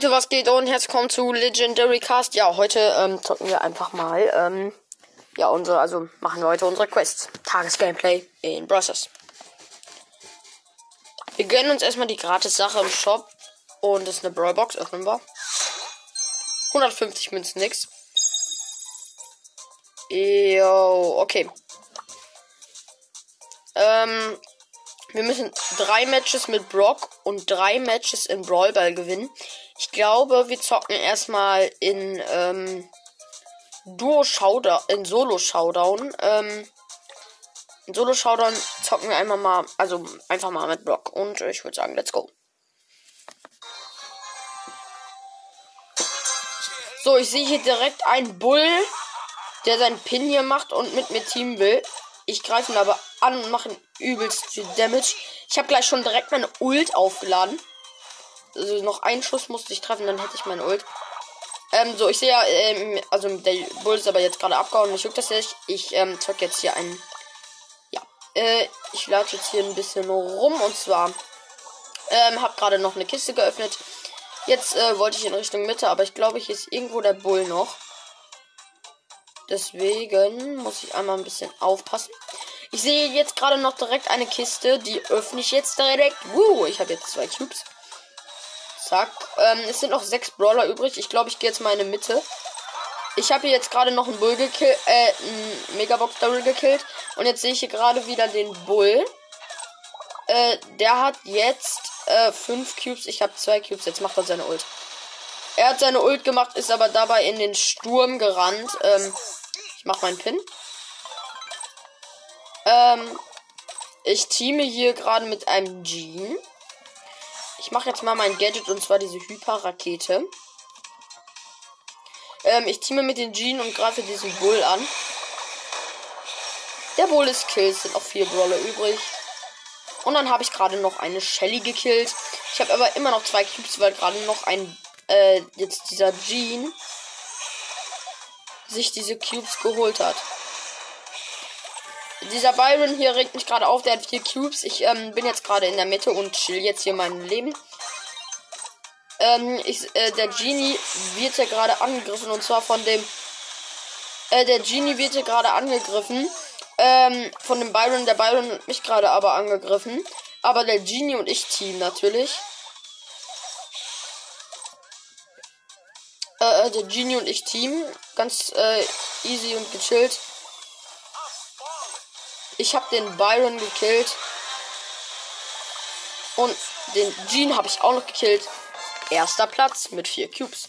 Leute, was geht und herzlich willkommen zu Legendary Cast. Ja, heute ähm, zocken wir einfach mal, ähm, ja, unsere, also machen wir heute unsere Quests. Tagesgameplay in Brothers. Wir gönnen uns erstmal die gratis Sache im Shop und das ist eine Brawlbox, öffnen wir. 150 Münzen, nix. Jo, okay. Ähm, wir müssen drei Matches mit Brock und drei Matches in Brawl Ball gewinnen. Ich glaube, wir zocken erstmal in ähm, Duo Showdown, in Solo Showdown. Ähm, in Solo Showdown zocken wir einmal mal, also einfach mal mit Brock. Und ich würde sagen, let's go. So, ich sehe hier direkt einen Bull, der seinen Pin hier macht und mit mir Team will. Ich greife ihn aber an und mache übelst viel Damage. Ich habe gleich schon direkt meine Ult aufgeladen. Also noch einen Schuss musste ich treffen, dann hätte ich meine Ult. Ähm, so, ich sehe ja, ähm, also der Bull ist aber jetzt gerade abgehauen. Ich juckt das nicht. Ich ähm, zock jetzt hier einen. Ja, äh, ich lade jetzt hier ein bisschen rum und zwar ähm, habe gerade noch eine Kiste geöffnet. Jetzt äh, wollte ich in Richtung Mitte, aber ich glaube, hier ist irgendwo der Bull noch. Deswegen muss ich einmal ein bisschen aufpassen. Ich sehe jetzt gerade noch direkt eine Kiste. Die öffne ich jetzt direkt. Woo, ich habe jetzt zwei Cubes. Zack. Ähm, es sind noch sechs Brawler übrig. Ich glaube, ich gehe jetzt mal in die Mitte. Ich habe hier jetzt gerade noch einen Bull gekillt, äh, einen Megabox Double gekillt. Und jetzt sehe ich hier gerade wieder den Bull. Äh, der hat jetzt äh, fünf Cubes. Ich habe zwei Cubes. Jetzt macht er seine Ult. Er hat seine Ult gemacht, ist aber dabei in den Sturm gerannt. Ähm, ich mach meinen Pin. Ähm, ich teame hier gerade mit einem Jean. Ich mache jetzt mal mein Gadget und zwar diese Hyper-Rakete. Ähm, ich teame mit den Jean und greife diesen Bull an. Der Bull ist Kills, sind noch vier Brawler übrig. Und dann habe ich gerade noch eine Shelly gekillt. Ich habe aber immer noch zwei Cubes, weil gerade noch ein, äh, jetzt dieser Jean sich diese Cubes geholt hat. Dieser Byron hier regt mich gerade auf, der hat vier Cubes. Ich ähm, bin jetzt gerade in der Mitte und chill jetzt hier mein Leben. Ähm, ich, äh, der Genie wird hier gerade angegriffen und zwar von dem. Äh, der Genie wird hier gerade angegriffen. Ähm, von dem Byron. Der Byron hat mich gerade aber angegriffen. Aber der Genie und ich Team natürlich. Äh, äh, der Genie und ich Team. Ganz äh, easy und gechillt. Ich habe den Byron gekillt. Und den Jean habe ich auch noch gekillt. Erster Platz mit vier Cubes.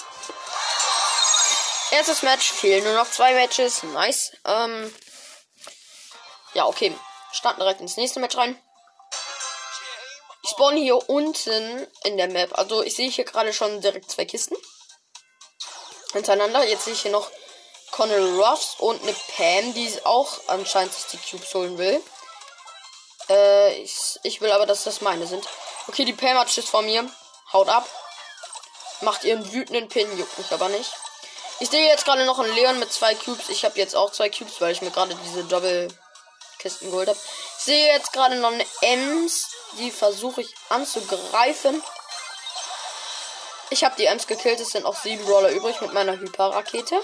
Erstes Match, fehlen nur noch zwei Matches. Nice. Ähm, ja, okay. Starten direkt ins nächste Match rein. Ich spawn hier unten in der Map. Also ich sehe hier gerade schon direkt zwei Kisten hintereinander. Jetzt sehe ich hier noch Connell Ruffs und eine Pam, die auch anscheinend sich die Cubes holen will. Äh, ich, ich will aber, dass das meine sind. Okay, die Pam hat Schiss vor mir. Haut ab. Macht ihren wütenden Pin, juckt mich aber nicht. Ich sehe jetzt gerade noch einen Leon mit zwei Cubes. Ich habe jetzt auch zwei Cubes, weil ich mir gerade diese Doppelkisten geholt habe. Ich sehe jetzt gerade noch eine Ems. Die versuche ich anzugreifen. Ich habe die Ems gekillt. Es sind auch sieben Brawler übrig mit meiner Hyperrakete.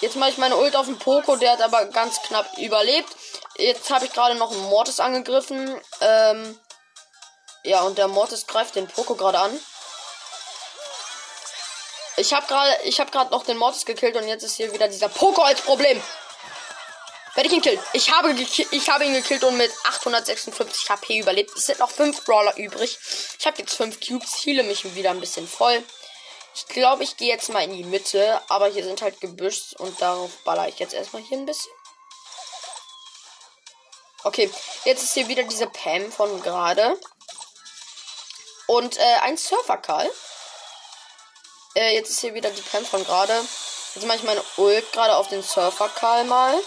Jetzt mache ich meine Ult auf den Poco. Der hat aber ganz knapp überlebt. Jetzt habe ich gerade noch einen Mortis angegriffen. Ähm, ja, und der Mortis greift den Poco gerade an. Ich habe gerade ich noch den Mortis gekillt und jetzt ist hier wieder dieser Poco als Problem. Werde ich ihn killen? Ich habe, ich habe ihn gekillt und mit 856 HP überlebt. Es sind noch 5 Brawler übrig. Ich habe jetzt 5 Cubes, heile mich wieder ein bisschen voll. Ich glaube, ich gehe jetzt mal in die Mitte, aber hier sind halt Gebüsch und darauf baller ich jetzt erstmal hier ein bisschen. Okay, jetzt ist hier wieder diese Pam von gerade. Und äh, ein Surfer Karl. Äh, jetzt ist hier wieder die Pam von gerade. Jetzt mache ich meine Ult gerade auf den Surfer Karl mal.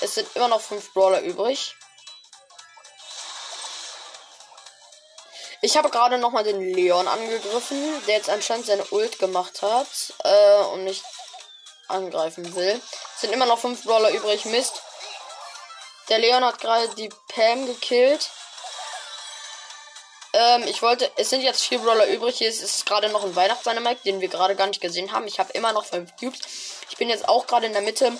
Es sind immer noch fünf Brawler übrig. Ich habe gerade noch mal den Leon angegriffen, der jetzt anscheinend seine Ult gemacht hat äh, und mich angreifen will. Es sind immer noch fünf Brawler übrig. Mist. Der Leon hat gerade die Pam gekillt. Ähm, ich wollte, es sind jetzt vier Brawler übrig. Hier ist, ist gerade noch ein Weihnachtsdynamite, den wir gerade gar nicht gesehen haben. Ich habe immer noch fünf Cubes. Ich bin jetzt auch gerade in der Mitte.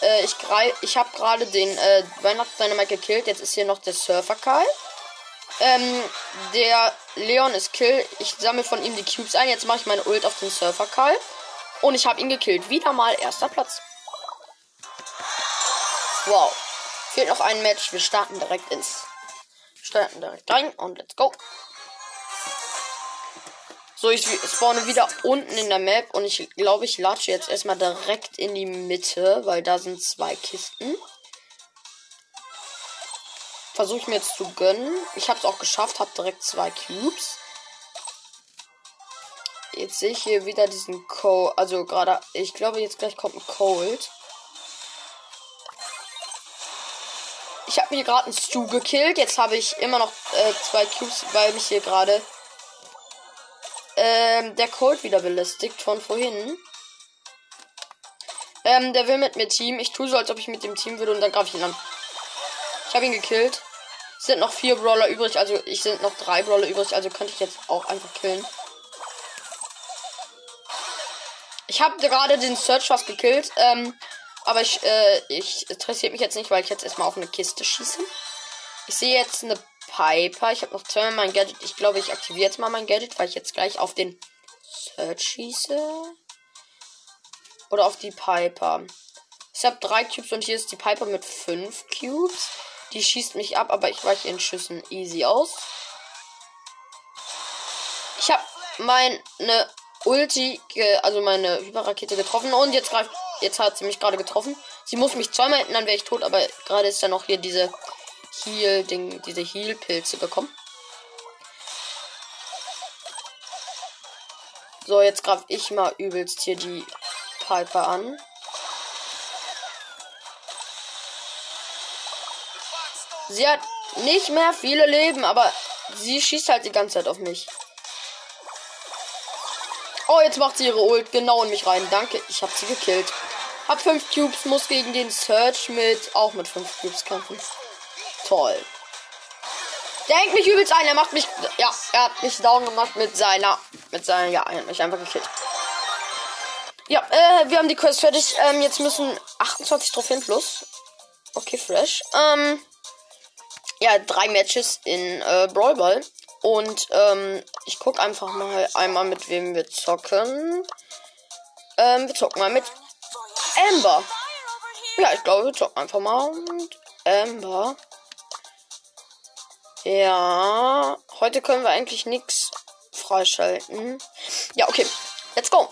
Äh, ich greif, ich habe gerade den äh, Weihnachtsdynamite gekillt. Jetzt ist hier noch der Surfer Karl. Ähm, der Leon ist kill. Ich sammle von ihm die Cubes ein. Jetzt mache ich meine Ult auf den Surfer Karl. Und ich habe ihn gekillt. Wieder mal erster Platz. Wow. Fehlt noch ein Match. Wir starten direkt ins. Starten direkt rein und let's go. So, ich spawne wieder unten in der Map und ich glaube, ich latsche jetzt erstmal direkt in die Mitte, weil da sind zwei Kisten. Versuche ich mir jetzt zu gönnen. Ich habe es auch geschafft, habe direkt zwei Cubes. Jetzt sehe ich hier wieder diesen Cold. Also gerade, ich glaube, jetzt gleich kommt ein Cold. Ich habe mir gerade einen Stu gekillt. Jetzt habe ich immer noch äh, zwei Cubes, weil mich hier gerade ähm, der Cold wieder belästigt von vorhin. Ähm, der will mit mir Team. Ich tue so, als ob ich mit dem Team würde und dann greife ich ihn an. Ich habe ihn gekillt. Sind noch vier Brawler übrig, also ich sind noch drei Brawler übrig, also könnte ich jetzt auch einfach killen. Ich habe gerade den Search fast gekillt. Ähm, aber ich, äh, ich interessiert mich jetzt nicht, weil ich jetzt erstmal auf eine Kiste schieße. Ich sehe jetzt eine Piper. Ich habe noch zweimal mein Gadget. Ich glaube, ich aktiviere jetzt mal mein Gadget, weil ich jetzt gleich auf den Search schieße. Oder auf die Piper. Ich habe drei Cubes und hier ist die Piper mit fünf Cubes. Die schießt mich ab, aber ich weiche in Schüssen easy aus. Ich habe meine Ulti, also meine Hyperrakete getroffen und jetzt greift, jetzt hat sie mich gerade getroffen. Sie muss mich zweimal hinten, dann wäre ich tot, aber gerade ist ja noch hier diese Heal, Ding, diese Heal-Pilze gekommen. So, jetzt greife ich mal übelst hier die Piper an. Sie hat nicht mehr viele Leben, aber sie schießt halt die ganze Zeit auf mich. Oh, jetzt macht sie ihre Ult genau in mich rein. Danke, ich habe sie gekillt. Hab 5 Cubes, muss gegen den Search mit auch mit 5 Cubes kämpfen. Toll. Der mich übelst ein. Er macht mich. Ja, er hat mich down gemacht mit seiner. Mit seiner. Ja, er hat mich einfach gekillt. Ja, äh, wir haben die Quest fertig. Ähm, jetzt müssen 28 Trophäen plus. Okay, fresh. Ähm. Ja, drei Matches in äh, Brawl Ball. Und ähm, ich guck einfach mal einmal, mit wem wir zocken. Ähm, wir zocken mal mit Amber. Ja, ich glaube, wir zocken einfach mal mit Amber. Ja, heute können wir eigentlich nichts freischalten. Ja, okay. Let's go.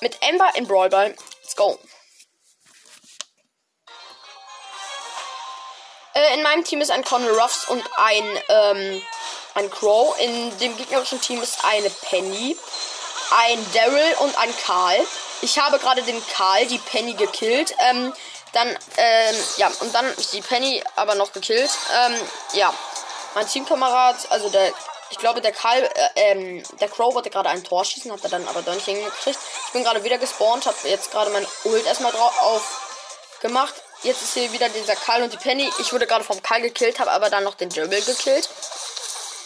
Mit Amber in Brawl Ball. Let's go. Äh, in meinem Team ist ein Conor Ruffs und ein ähm, ein Crow. In dem gegnerischen Team ist eine Penny, ein Daryl und ein Karl. Ich habe gerade den Karl, die Penny gekillt. Ähm, dann, ähm, ja, und dann ist die Penny aber noch gekillt. Ähm, ja, mein Teamkamerad, also der, ich glaube, der Karl, äh, ähm, der Crow wollte gerade ein Tor schießen, hat er dann aber doch nicht hingekriegt. Ich bin gerade wieder gespawnt, habe jetzt gerade mein Ult erstmal drauf aufgemacht. Jetzt ist hier wieder dieser Karl und die Penny. Ich wurde gerade vom Karl gekillt, habe aber dann noch den Dribble gekillt.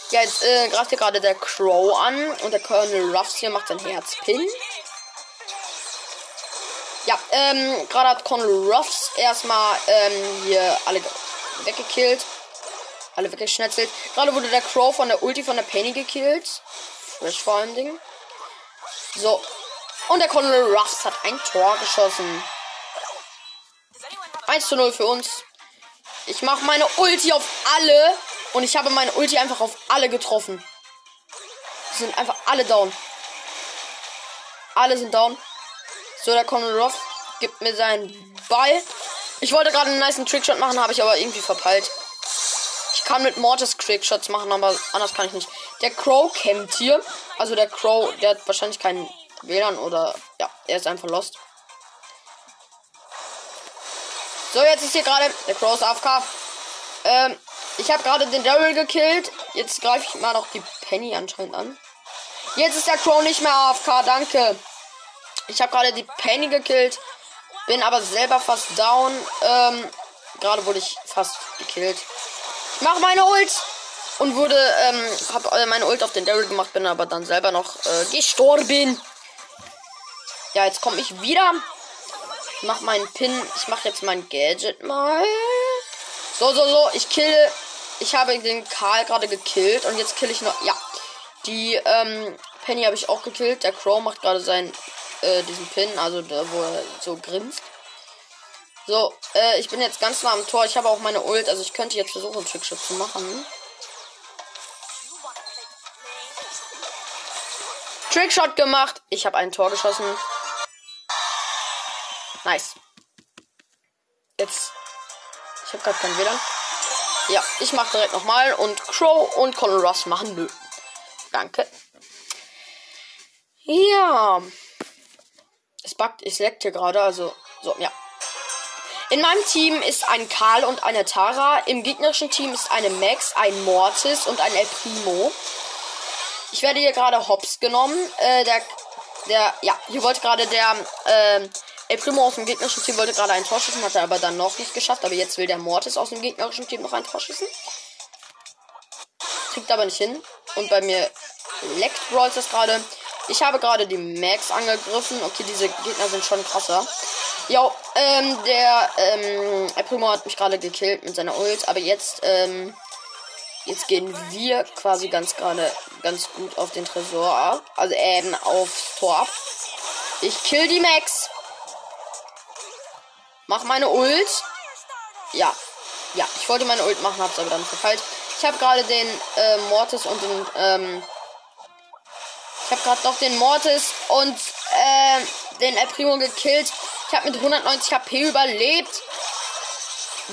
Ja, jetzt äh, greift hier gerade der Crow an und der Colonel Ruffs hier macht sein Herzpin. Ja, ähm, gerade hat Colonel Ruffs erstmal ähm, hier alle weggekillt. Alle weggeschnetzelt. Gerade wurde der Crow von der Ulti von der Penny gekillt. Frisch vor allem Ding. So. Und der Colonel Ruffs hat ein Tor geschossen. 1 zu 0 für uns. Ich mache meine Ulti auf alle. Und ich habe meine Ulti einfach auf alle getroffen. Die sind einfach alle down. Alle sind down. So, der Colonel Ruff gibt mir seinen Ball. Ich wollte gerade einen nice Trickshot machen, habe ich aber irgendwie verpeilt. Ich kann mit Mortis Trickshots machen, aber anders kann ich nicht. Der Crow campt hier. Also der Crow, der hat wahrscheinlich keinen WLAN oder ja, er ist einfach lost. So, jetzt ist hier gerade der Crow ist AFK. Ähm, ich habe gerade den Daryl gekillt. Jetzt greife ich mal noch die Penny anscheinend an. Jetzt ist der Crow nicht mehr AFK, danke. Ich habe gerade die Penny gekillt. Bin aber selber fast down. Ähm, gerade wurde ich fast gekillt. Ich mach meine Ult! Und wurde, ähm, hab äh, meine Ult auf den Daryl gemacht, bin aber dann selber noch äh, gestorben. Ja, jetzt komme ich wieder. Mach meinen Pin. Ich mach jetzt mein Gadget mal. So, so, so. Ich kille. Ich habe den Karl gerade gekillt. Und jetzt kill ich noch. Ja. Die, ähm, Penny habe ich auch gekillt. Der Crow macht gerade seinen, äh, diesen Pin. Also, da, wo er so grinst. So, äh, ich bin jetzt ganz nah am Tor. Ich habe auch meine Ult. Also, ich könnte jetzt versuchen, Trickshot zu machen. Trickshot gemacht. Ich habe ein Tor geschossen. Nice. Jetzt. Ich habe gerade kein WLAN. Ja, ich mache direkt nochmal. Und Crow und Colin Ross machen nö. Danke. Ja. Es backt, es leckt hier gerade, also. So, ja. In meinem Team ist ein Karl und eine Tara. Im gegnerischen Team ist eine Max, ein Mortis und ein El Primo. Ich werde hier gerade hops genommen. Äh, der, der, ja, hier wollte gerade der, ähm, El Primo aus dem gegnerischen Team wollte gerade ein Tor schießen, hat er aber dann noch nicht geschafft. Aber jetzt will der Mortis aus dem gegnerischen Team noch ein Tor schießen. Kriegt aber nicht hin. Und bei mir leckt Brawls das gerade. Ich habe gerade die Max angegriffen. Okay, diese Gegner sind schon krasser. Ja, ähm, der, ähm, El Primo hat mich gerade gekillt mit seiner Ult. Aber jetzt, ähm, jetzt gehen wir quasi ganz gerade ganz gut auf den Tresor ab. Also, ähm, aufs Tor ab. Ich kill die Max. Mach meine Ult. Ja. Ja, ich wollte meine Ult machen, hab's aber dann verfeilt. Ich habe gerade den äh, Mortis und den, ähm, ich habe gerade doch den Mortis und äh, den El Primo gekillt. Ich habe mit 190 HP überlebt.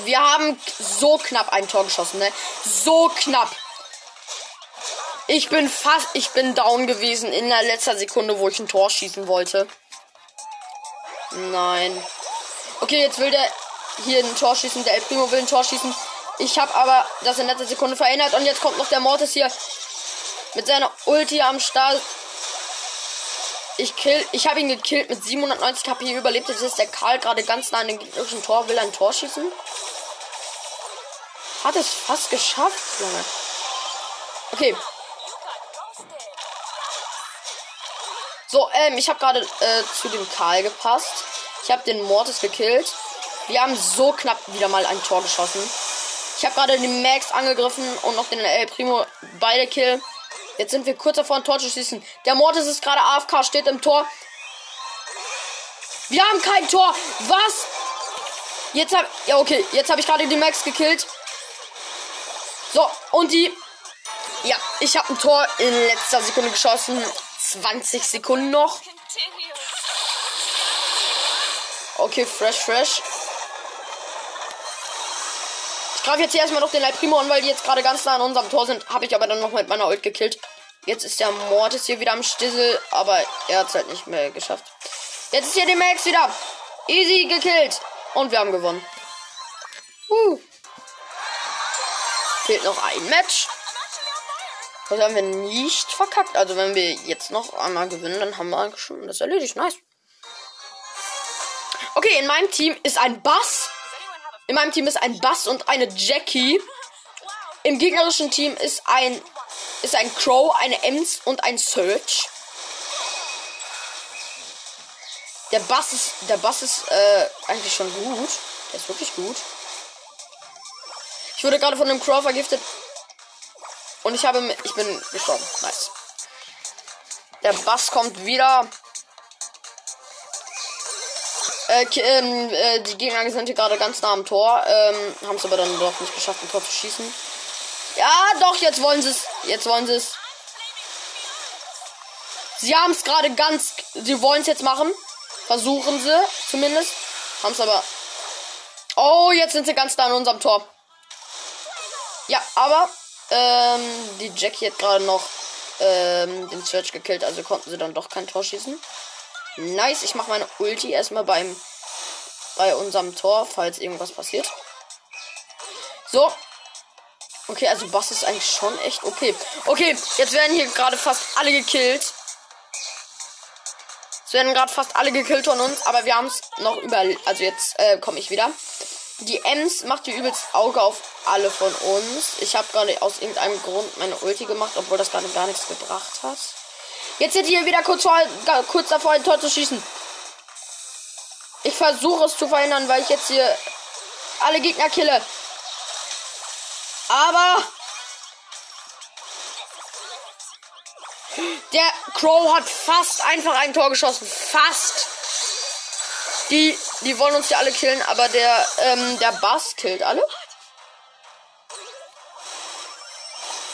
Wir haben so knapp ein Tor geschossen, ne? So knapp. Ich bin fast, ich bin down gewesen in der letzten Sekunde, wo ich ein Tor schießen wollte. Nein. Okay, jetzt will der hier ein Tor schießen. Der El Primo will ein Tor schießen. Ich habe aber das in letzter Sekunde verändert. Und jetzt kommt noch der Mortis hier mit seiner Ulti am Start. Ich ich habe ihn gekillt mit 790 KP überlebt. Jetzt ist der Karl gerade ganz nah an den gegnerischen Tor, will ein Tor schießen. Hat es fast geschafft, Junge. Okay. So, ähm, ich habe gerade äh, zu dem Karl gepasst. Ich habe den Mortis gekillt. Wir haben so knapp wieder mal ein Tor geschossen. Ich habe gerade den Max angegriffen und noch den El Primo beide kill. Jetzt sind wir kurz davor, ein Tor zu schießen. Der Mortis ist gerade AFK, steht im Tor. Wir haben kein Tor. Was? Jetzt hab ja okay, jetzt habe ich gerade die Max gekillt. So, und die Ja, ich habe ein Tor in letzter Sekunde geschossen. 20 Sekunden noch. Okay, fresh, fresh. Ich greife jetzt hier erstmal noch den Leib Primo an, weil die jetzt gerade ganz nah an unserem Tor sind. Habe ich aber dann noch mit meiner Ult gekillt. Jetzt ist der Mortis hier wieder am Stissel, aber er hat es halt nicht mehr geschafft. Jetzt ist hier der Max wieder. Easy gekillt. Und wir haben gewonnen. Uh. Fehlt noch ein Match. Das haben wir nicht verkackt. Also wenn wir jetzt noch einmal gewinnen, dann haben wir schon das erledigt. Nice. Okay, in meinem Team ist ein Bass. In meinem Team ist ein Bass und eine Jackie. Im gegnerischen Team ist ein ist ein Crow, eine Ems und ein Search. Der Bass ist der Bass ist äh, eigentlich schon gut. Der ist wirklich gut. Ich wurde gerade von einem Crow vergiftet und ich habe ich bin gestorben. Nice. Der Bass kommt wieder. Äh, ähm, äh, die Gegner sind hier gerade ganz nah am Tor. Ähm, haben es aber dann doch nicht geschafft, ein Tor zu schießen. Ja, doch, jetzt wollen sie es. Jetzt wollen sie es. Sie haben es gerade ganz. Sie wollen es jetzt machen. Versuchen sie zumindest. Haben es aber. Oh, jetzt sind sie ganz da an unserem Tor. Ja, aber ähm, die Jackie hat gerade noch ähm, den Search gekillt, also konnten sie dann doch kein Tor schießen. Nice, ich mache meine Ulti erstmal beim bei unserem Tor, falls irgendwas passiert. So. Okay, also Bass ist eigentlich schon echt okay. Okay, jetzt werden hier gerade fast alle gekillt. Es werden gerade fast alle gekillt von uns, aber wir haben es noch über. Also jetzt äh, komme ich wieder. Die Ems macht hier übelst Auge auf alle von uns. Ich habe gerade aus irgendeinem Grund meine Ulti gemacht, obwohl das gerade gar nichts gebracht hat. Jetzt sind hier wieder kurz, vor, kurz davor, ein Tor zu schießen. Ich versuche es zu verhindern, weil ich jetzt hier alle Gegner kille. Aber der Crow hat fast einfach ein Tor geschossen. Fast. Die, die wollen uns ja alle killen, aber der, ähm, der Bass killt alle.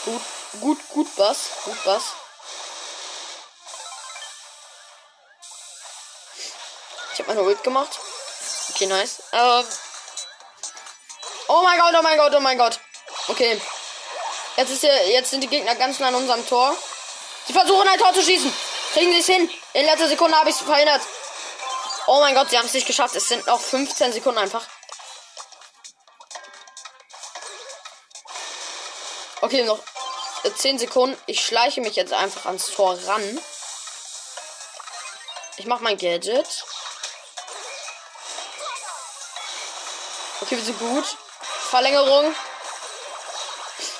Gut, gut, gut, Bass. Gut, Bass. Habe meine Ult gemacht. Okay, nice. Ähm. Oh mein Gott, oh mein Gott, oh mein Gott. Okay. Jetzt ist hier, jetzt sind die Gegner ganz nah an unserem Tor. Sie versuchen ein Tor zu schießen. Kriegen sie es hin. In letzter Sekunde habe ich es verhindert. Oh mein Gott, sie haben es nicht geschafft. Es sind noch 15 Sekunden einfach. Okay, noch 10 Sekunden. Ich schleiche mich jetzt einfach ans Tor ran. Ich mache mein Gadget. Okay, wir sind gut. Verlängerung.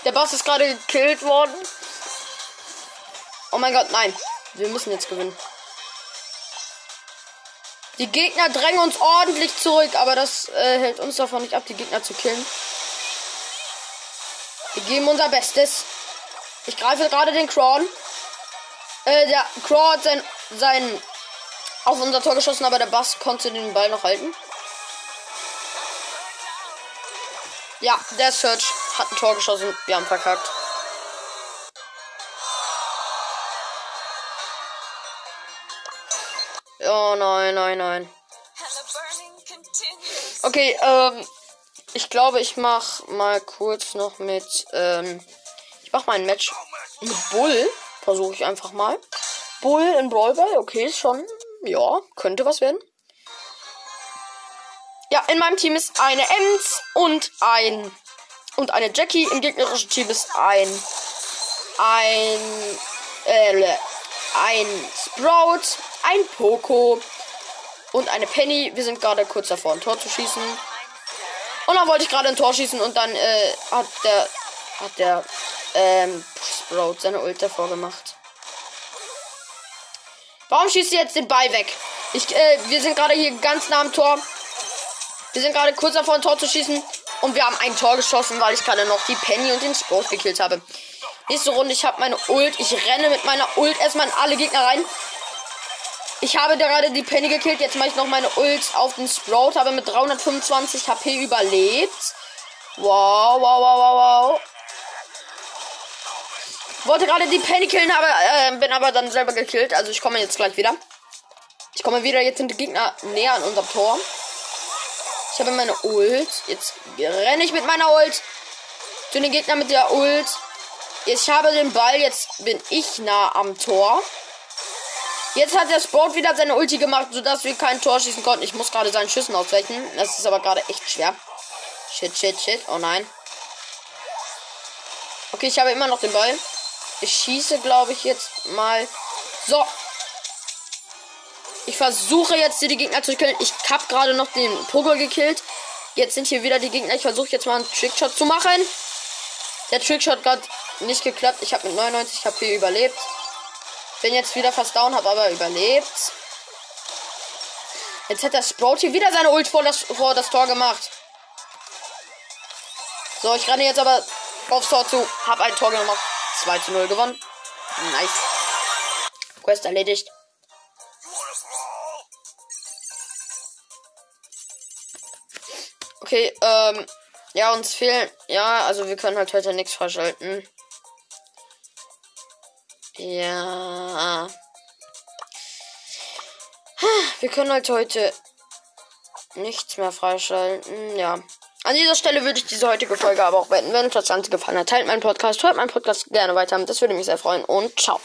Der Boss ist gerade gekillt worden. Oh mein Gott, nein. Wir müssen jetzt gewinnen. Die Gegner drängen uns ordentlich zurück, aber das äh, hält uns davon nicht ab, die Gegner zu killen. Wir geben unser Bestes. Ich greife gerade den Crawl. Äh, der Crawl hat sein, sein auf unser Tor geschossen, aber der Bass konnte den Ball noch halten. Ja, der Search hat ein Tor geschossen. Wir haben verkackt. Oh nein, nein, nein. Okay, ähm, ich glaube, ich mach mal kurz noch mit, ähm, ich mach mal ein Match mit Bull. Versuche ich einfach mal. Bull in Brawlball, okay, ist schon, ja, könnte was werden. Ja, in meinem Team ist eine Ems und ein und eine Jackie. Im gegnerischen Team ist ein ein äh, ein Sprout, ein Poco und eine Penny. Wir sind gerade kurz davor, ein Tor zu schießen. Und dann wollte ich gerade ein Tor schießen und dann äh, hat der hat der ähm, Sprout seine Ult davor gemacht. Warum schießt ihr jetzt den Ball weg? Ich, äh, wir sind gerade hier ganz nah am Tor. Wir sind gerade kurz davor, ein Tor zu schießen. Und wir haben ein Tor geschossen, weil ich gerade noch die Penny und den Sprout gekillt habe. Nächste Runde, ich habe meine Ult. Ich renne mit meiner Ult erstmal in alle Gegner rein. Ich habe gerade die Penny gekillt. Jetzt mache ich noch meine Ult auf den Sprout. Habe mit 325 HP überlebt. Wow, wow, wow, wow, wow. Wollte gerade die Penny killen, aber äh, bin aber dann selber gekillt. Also ich komme jetzt gleich wieder. Ich komme wieder. Jetzt sind die Gegner näher an unserem Tor. Ich habe meine Ult. Jetzt renne ich mit meiner Ult zu den Gegner mit der Ult. Ich habe den Ball. Jetzt bin ich nah am Tor. Jetzt hat der Sport wieder seine Ulti gemacht, sodass wir kein Tor schießen konnten. Ich muss gerade seinen Schüssen ausweichen. Das ist aber gerade echt schwer. Shit, shit, shit. Oh nein. Okay, ich habe immer noch den Ball. Ich schieße, glaube ich, jetzt mal. So, ich versuche jetzt hier die Gegner zu killen. Ich habe gerade noch den Pogo gekillt. Jetzt sind hier wieder die Gegner. Ich versuche jetzt mal einen Trickshot zu machen. Der Trickshot hat nicht geklappt. Ich habe mit 99 HP überlebt. Bin jetzt wieder fast down, habe aber überlebt. Jetzt hat der Sprout hier wieder seine Ult vor das, vor das Tor gemacht. So, ich renne jetzt aber aufs Tor zu. Hab ein Tor gemacht. 2 zu 0 gewonnen. Nice. Quest erledigt. Okay, ähm, ja, uns fehlen, ja, also wir können halt heute nichts freischalten. Ja. Wir können halt heute nichts mehr freischalten, ja. An dieser Stelle würde ich diese heutige Folge aber auch beenden. Wenn euch das Ganze gefallen hat, teilt meinen Podcast, hört meinen Podcast gerne weiter. Das würde mich sehr freuen und ciao.